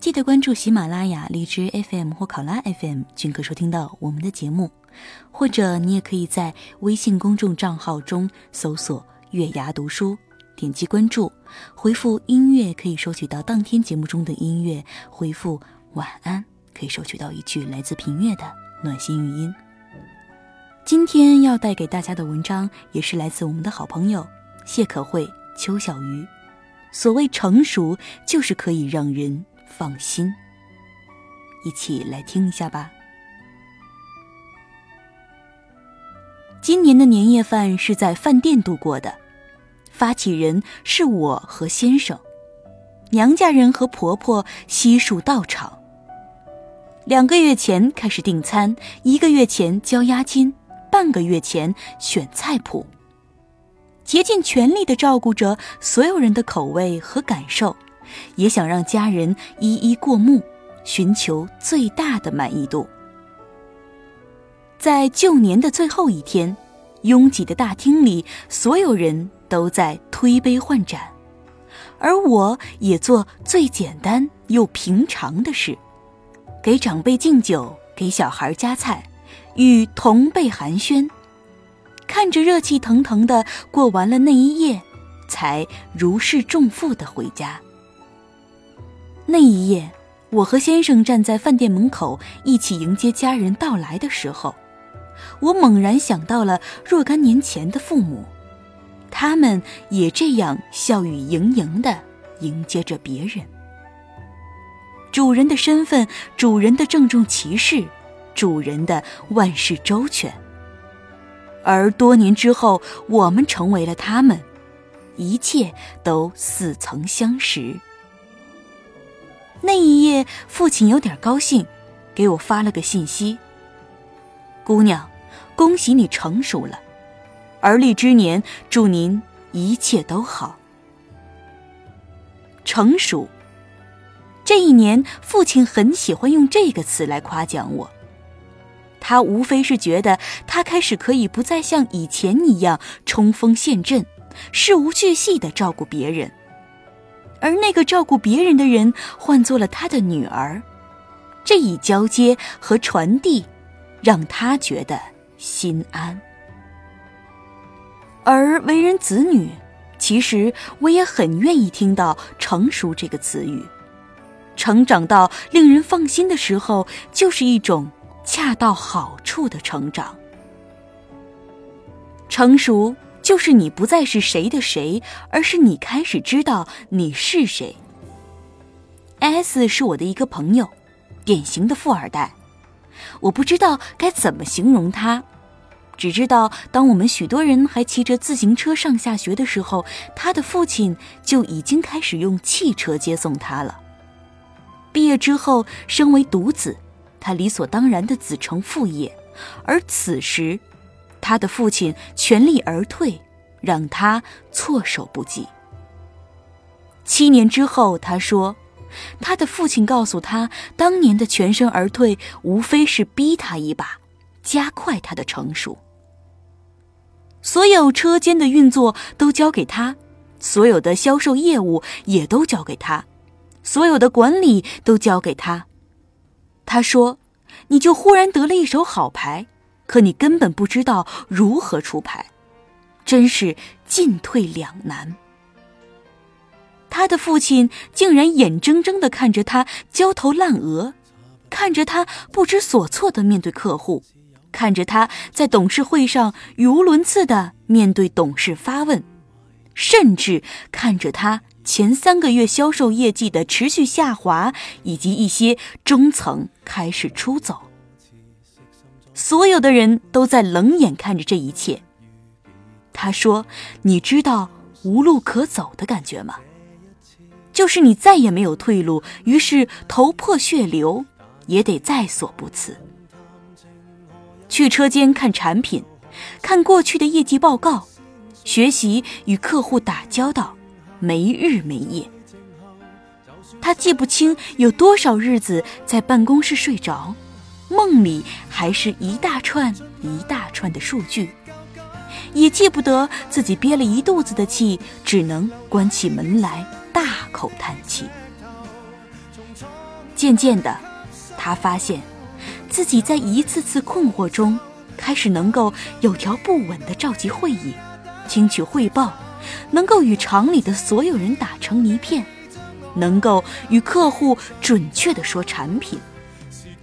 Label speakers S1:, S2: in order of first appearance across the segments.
S1: 记得关注喜马拉雅、荔枝 FM 或考拉 FM，均可收听到我们的节目。或者你也可以在微信公众账号中搜索“月牙读书”，点击关注，回复“音乐”可以收取到当天节目中的音乐；回复“晚安”可以收取到一句来自平月的暖心语音。今天要带给大家的文章也是来自我们的好朋友谢可慧、邱小鱼。所谓成熟，就是可以让人。放心，一起来听一下吧。今年的年夜饭是在饭店度过的，发起人是我和先生，娘家人和婆婆悉数到场。两个月前开始订餐，一个月前交押金，半个月前选菜谱，竭尽全力的照顾着所有人的口味和感受。也想让家人一一过目，寻求最大的满意度。在旧年的最后一天，拥挤的大厅里，所有人都在推杯换盏，而我也做最简单又平常的事：给长辈敬酒，给小孩夹菜，与同辈寒暄，看着热气腾腾的过完了那一夜，才如释重负的回家。那一夜，我和先生站在饭店门口，一起迎接家人到来的时候，我猛然想到了若干年前的父母，他们也这样笑语盈盈的迎接着别人。主人的身份，主人的郑重其事，主人的万事周全。而多年之后，我们成为了他们，一切都似曾相识。那一夜，父亲有点高兴，给我发了个信息：“姑娘，恭喜你成熟了，而立之年，祝您一切都好。”成熟，这一年，父亲很喜欢用这个词来夸奖我。他无非是觉得他开始可以不再像以前一样冲锋陷阵，事无巨细的照顾别人。而那个照顾别人的人换做了他的女儿，这一交接和传递，让他觉得心安。而为人子女，其实我也很愿意听到“成熟”这个词语。成长到令人放心的时候，就是一种恰到好处的成长。成熟。就是你不再是谁的谁，而是你开始知道你是谁。S 是我的一个朋友，典型的富二代。我不知道该怎么形容他，只知道当我们许多人还骑着自行车上下学的时候，他的父亲就已经开始用汽车接送他了。毕业之后，身为独子，他理所当然的子承父业，而此时。他的父亲全力而退，让他措手不及。七年之后，他说：“他的父亲告诉他，当年的全身而退，无非是逼他一把，加快他的成熟。所有车间的运作都交给他，所有的销售业务也都交给他，所有的管理都交给他。他说：‘你就忽然得了一手好牌。’”可你根本不知道如何出牌，真是进退两难。他的父亲竟然眼睁睁的看着他焦头烂额，看着他不知所措的面对客户，看着他在董事会上语无伦次的面对董事发问，甚至看着他前三个月销售业绩的持续下滑，以及一些中层开始出走。所有的人都在冷眼看着这一切。他说：“你知道无路可走的感觉吗？就是你再也没有退路，于是头破血流，也得在所不辞。去车间看产品，看过去的业绩报告，学习与客户打交道，没日没夜。他记不清有多少日子在办公室睡着，梦里还是一大串一大串的数据，也记不得自己憋了一肚子的气，只能关起门来大口叹气。渐渐的，他发现自己在一次次困惑中，开始能够有条不紊地召集会议，听取汇报，能够与厂里的所有人打成一片。能够与客户准确地说产品，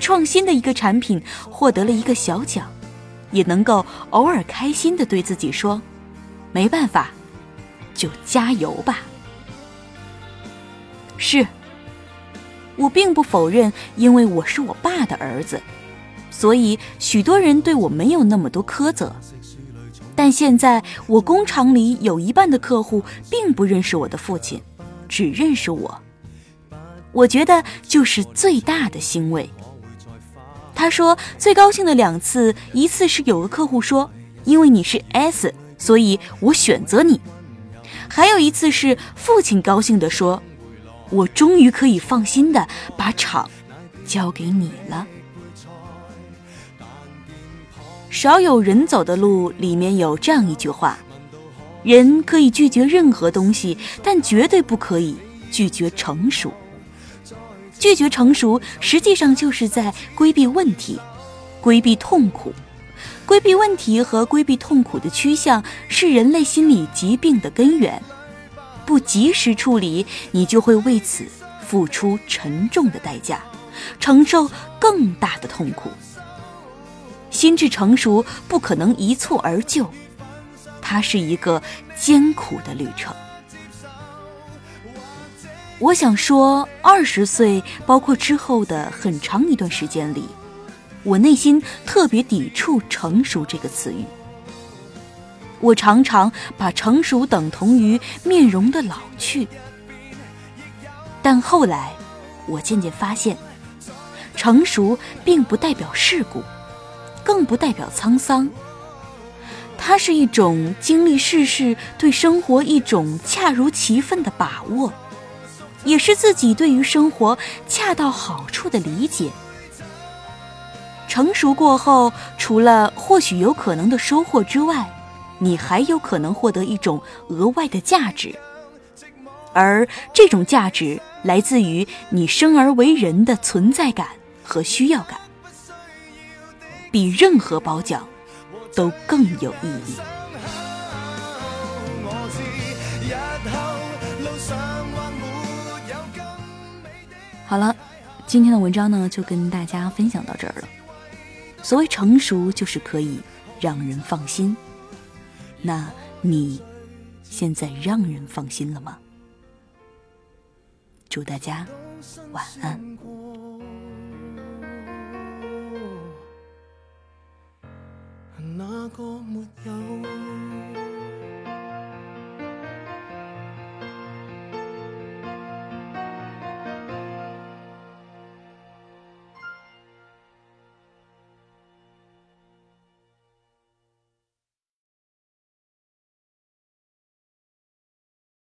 S1: 创新的一个产品获得了一个小奖，也能够偶尔开心地对自己说：“没办法，就加油吧。”是，我并不否认，因为我是我爸的儿子，所以许多人对我没有那么多苛责。但现在我工厂里有一半的客户并不认识我的父亲。只认识我，我觉得就是最大的欣慰。他说最高兴的两次，一次是有个客户说，因为你是 S，所以我选择你；还有一次是父亲高兴地说，我终于可以放心的把厂交给你了。少有人走的路里面有这样一句话。人可以拒绝任何东西，但绝对不可以拒绝成熟。拒绝成熟，实际上就是在规避问题，规避痛苦。规避问题和规避痛苦的趋向，是人类心理疾病的根源。不及时处理，你就会为此付出沉重的代价，承受更大的痛苦。心智成熟不可能一蹴而就。它是一个艰苦的旅程。我想说，二十岁，包括之后的很长一段时间里，我内心特别抵触“成熟”这个词语。我常常把成熟等同于面容的老去。但后来，我渐渐发现，成熟并不代表世故，更不代表沧桑。它是一种经历世事，对生活一种恰如其分的把握，也是自己对于生活恰到好处的理解。成熟过后，除了或许有可能的收获之外，你还有可能获得一种额外的价值，而这种价值来自于你生而为人的存在感和需要感，比任何褒奖。都更有意义。好了，今天的文章呢，就跟大家分享到这儿了。所谓成熟，就是可以让人放心。那你现在让人放心了吗？祝大家晚安。
S2: 那个没有。